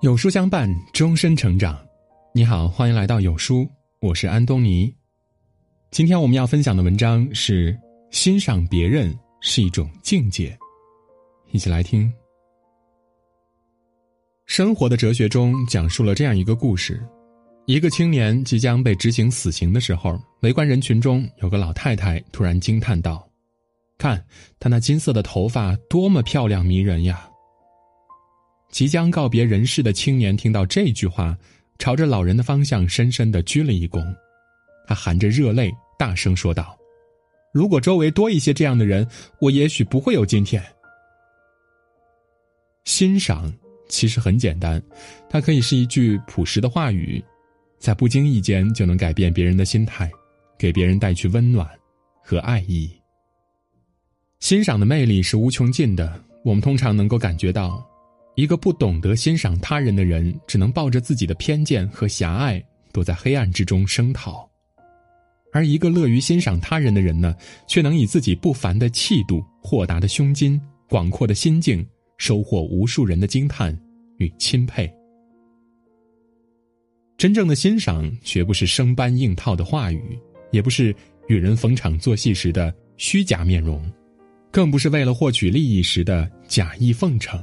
有书相伴，终身成长。你好，欢迎来到有书，我是安东尼。今天我们要分享的文章是：欣赏别人是一种境界。一起来听。生活的哲学中讲述了这样一个故事：一个青年即将被执行死刑的时候，围观人群中有个老太太突然惊叹道：“看他那金色的头发，多么漂亮迷人呀！”即将告别人世的青年听到这句话，朝着老人的方向深深的鞠了一躬，他含着热泪大声说道：“如果周围多一些这样的人，我也许不会有今天。”欣赏其实很简单，它可以是一句朴实的话语，在不经意间就能改变别人的心态，给别人带去温暖和爱意。欣赏的魅力是无穷尽的，我们通常能够感觉到。一个不懂得欣赏他人的人，只能抱着自己的偏见和狭隘，躲在黑暗之中声讨；而一个乐于欣赏他人的人呢，却能以自己不凡的气度、豁达的胸襟、广阔的心境，收获无数人的惊叹与钦佩。真正的欣赏，绝不是生搬硬套的话语，也不是与人逢场作戏时的虚假面容，更不是为了获取利益时的假意奉承。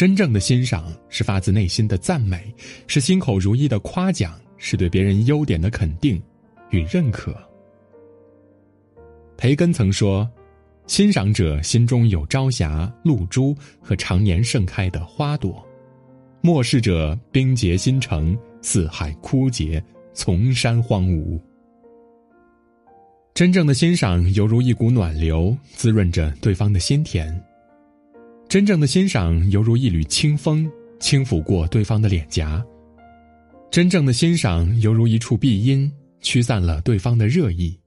真正的欣赏是发自内心的赞美，是心口如一的夸奖，是对别人优点的肯定与认可。培根曾说：“欣赏者心中有朝霞、露珠和常年盛开的花朵；漠视者冰结心城，四海枯竭，丛山荒芜。”真正的欣赏犹如一股暖流，滋润着对方的心田。真正的欣赏犹如一缕清风，轻抚过对方的脸颊；真正的欣赏犹如一处碧荫，驱散了对方的热意。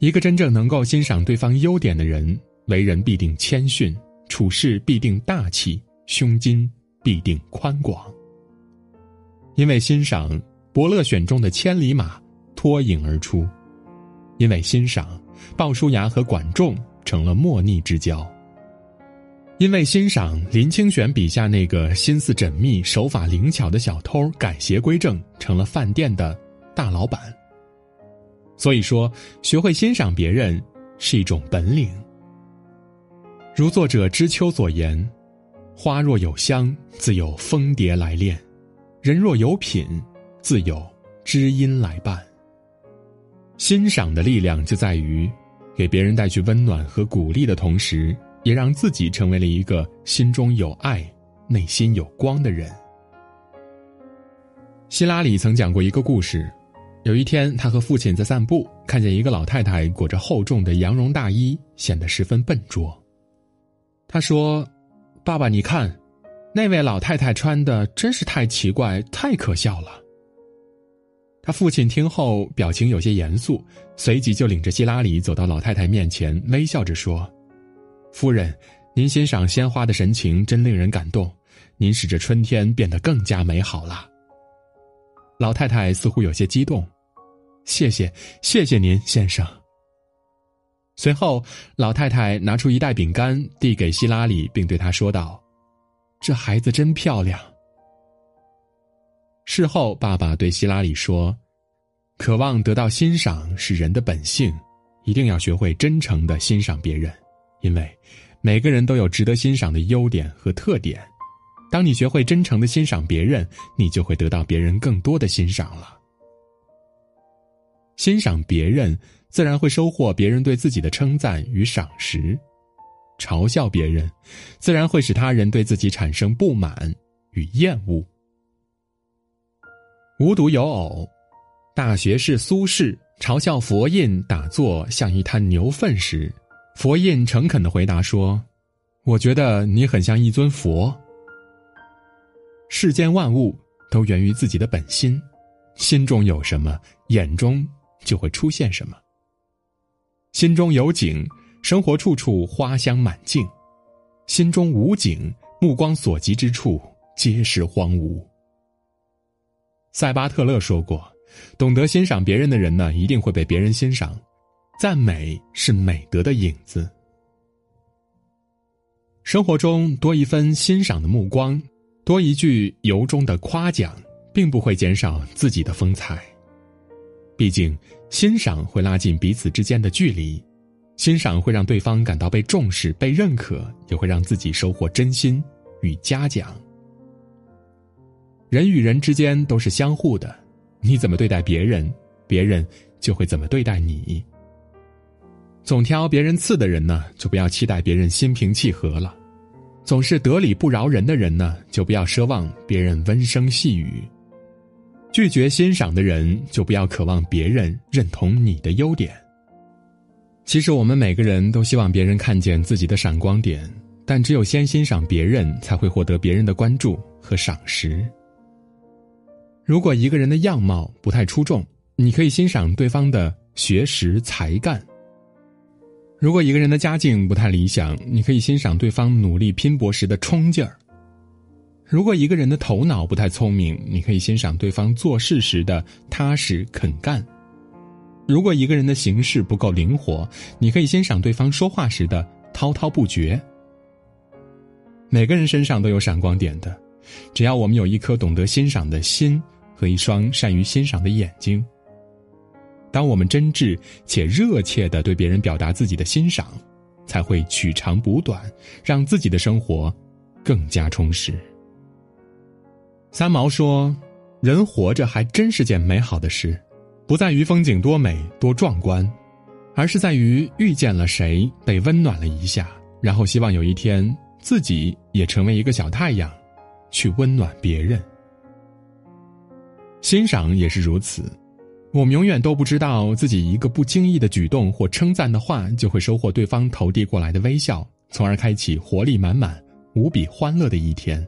一个真正能够欣赏对方优点的人，为人必定谦逊，处事必定大气，胸襟必定宽广。因为欣赏，伯乐选中的千里马脱颖而出；因为欣赏，鲍叔牙和管仲成了莫逆之交。因为欣赏林清玄笔下那个心思缜密、手法灵巧的小偷，改邪归正，成了饭店的大老板。所以说，学会欣赏别人是一种本领。如作者知秋所言：“花若有香，自有蜂蝶来恋；人若有品，自有知音来伴。”欣赏的力量就在于，给别人带去温暖和鼓励的同时。也让自己成为了一个心中有爱、内心有光的人。希拉里曾讲过一个故事：有一天，他和父亲在散步，看见一个老太太裹着厚重的羊绒大衣，显得十分笨拙。他说：“爸爸，你看，那位老太太穿的真是太奇怪、太可笑了。”他父亲听后表情有些严肃，随即就领着希拉里走到老太太面前，微笑着说。夫人，您欣赏鲜花的神情真令人感动，您使这春天变得更加美好了。老太太似乎有些激动，谢谢，谢谢您，先生。随后，老太太拿出一袋饼干递给希拉里，并对他说道：“这孩子真漂亮。”事后，爸爸对希拉里说：“渴望得到欣赏是人的本性，一定要学会真诚的欣赏别人。”因为每个人都有值得欣赏的优点和特点，当你学会真诚的欣赏别人，你就会得到别人更多的欣赏了。欣赏别人，自然会收获别人对自己的称赞与赏识；嘲笑别人，自然会使他人对自己产生不满与厌恶。无独有偶，大学士苏轼嘲笑佛印打坐像一滩牛粪时。佛印诚恳的回答说：“我觉得你很像一尊佛。世间万物都源于自己的本心，心中有什么，眼中就会出现什么。心中有景，生活处处花香满径；心中无景，目光所及之处皆是荒芜。”塞巴特勒说过：“懂得欣赏别人的人呢，一定会被别人欣赏。”赞美是美德的影子。生活中多一分欣赏的目光，多一句由衷的夸奖，并不会减少自己的风采。毕竟，欣赏会拉近彼此之间的距离，欣赏会让对方感到被重视、被认可，也会让自己收获真心与嘉奖。人与人之间都是相互的，你怎么对待别人，别人就会怎么对待你。总挑别人刺的人呢，就不要期待别人心平气和了；总是得理不饶人的人呢，就不要奢望别人温声细语；拒绝欣赏的人，就不要渴望别人认同你的优点。其实我们每个人都希望别人看见自己的闪光点，但只有先欣赏别人，才会获得别人的关注和赏识。如果一个人的样貌不太出众，你可以欣赏对方的学识才干；如果一个人的家境不太理想，你可以欣赏对方努力拼搏时的冲劲儿；如果一个人的头脑不太聪明，你可以欣赏对方做事时的踏实肯干；如果一个人的行事不够灵活，你可以欣赏对方说话时的滔滔不绝。每个人身上都有闪光点的，只要我们有一颗懂得欣赏的心。和一双善于欣赏的眼睛。当我们真挚且热切的对别人表达自己的欣赏，才会取长补短，让自己的生活更加充实。三毛说：“人活着还真是件美好的事，不在于风景多美多壮观，而是在于遇见了谁，被温暖了一下，然后希望有一天自己也成为一个小太阳，去温暖别人。”欣赏也是如此，我们永远都不知道自己一个不经意的举动或称赞的话，就会收获对方投递过来的微笑，从而开启活力满满、无比欢乐的一天。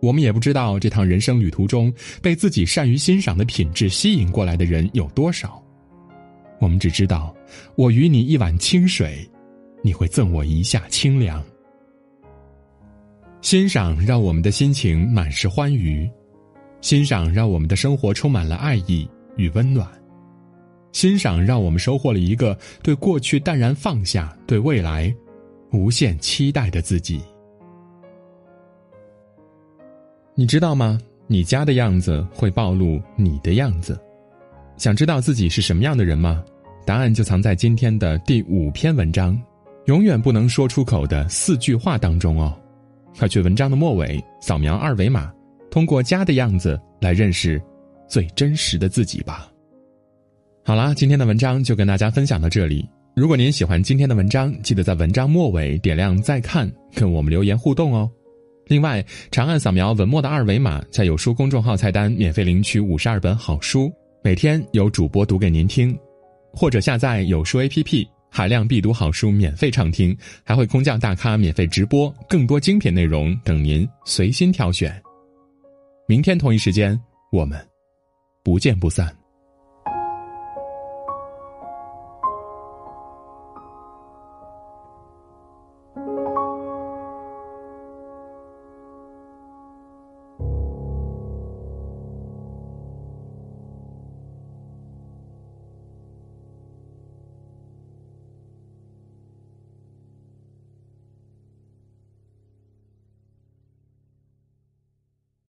我们也不知道这趟人生旅途中，被自己善于欣赏的品质吸引过来的人有多少。我们只知道，我与你一碗清水，你会赠我一下清凉。欣赏让我们的心情满是欢愉。欣赏让我们的生活充满了爱意与温暖，欣赏让我们收获了一个对过去淡然放下、对未来无限期待的自己。你知道吗？你家的样子会暴露你的样子。想知道自己是什么样的人吗？答案就藏在今天的第五篇文章——永远不能说出口的四句话当中哦。快去文章的末尾扫描二维码。通过家的样子来认识最真实的自己吧。好啦，今天的文章就跟大家分享到这里。如果您喜欢今天的文章，记得在文章末尾点亮再看，跟我们留言互动哦。另外，长按扫描文末的二维码，在有书公众号菜单免费领取五十二本好书，每天有主播读给您听，或者下载有书 APP，海量必读好书免费畅听，还会空降大咖免费直播，更多精品内容等您随心挑选。明天同一时间，我们不见不散。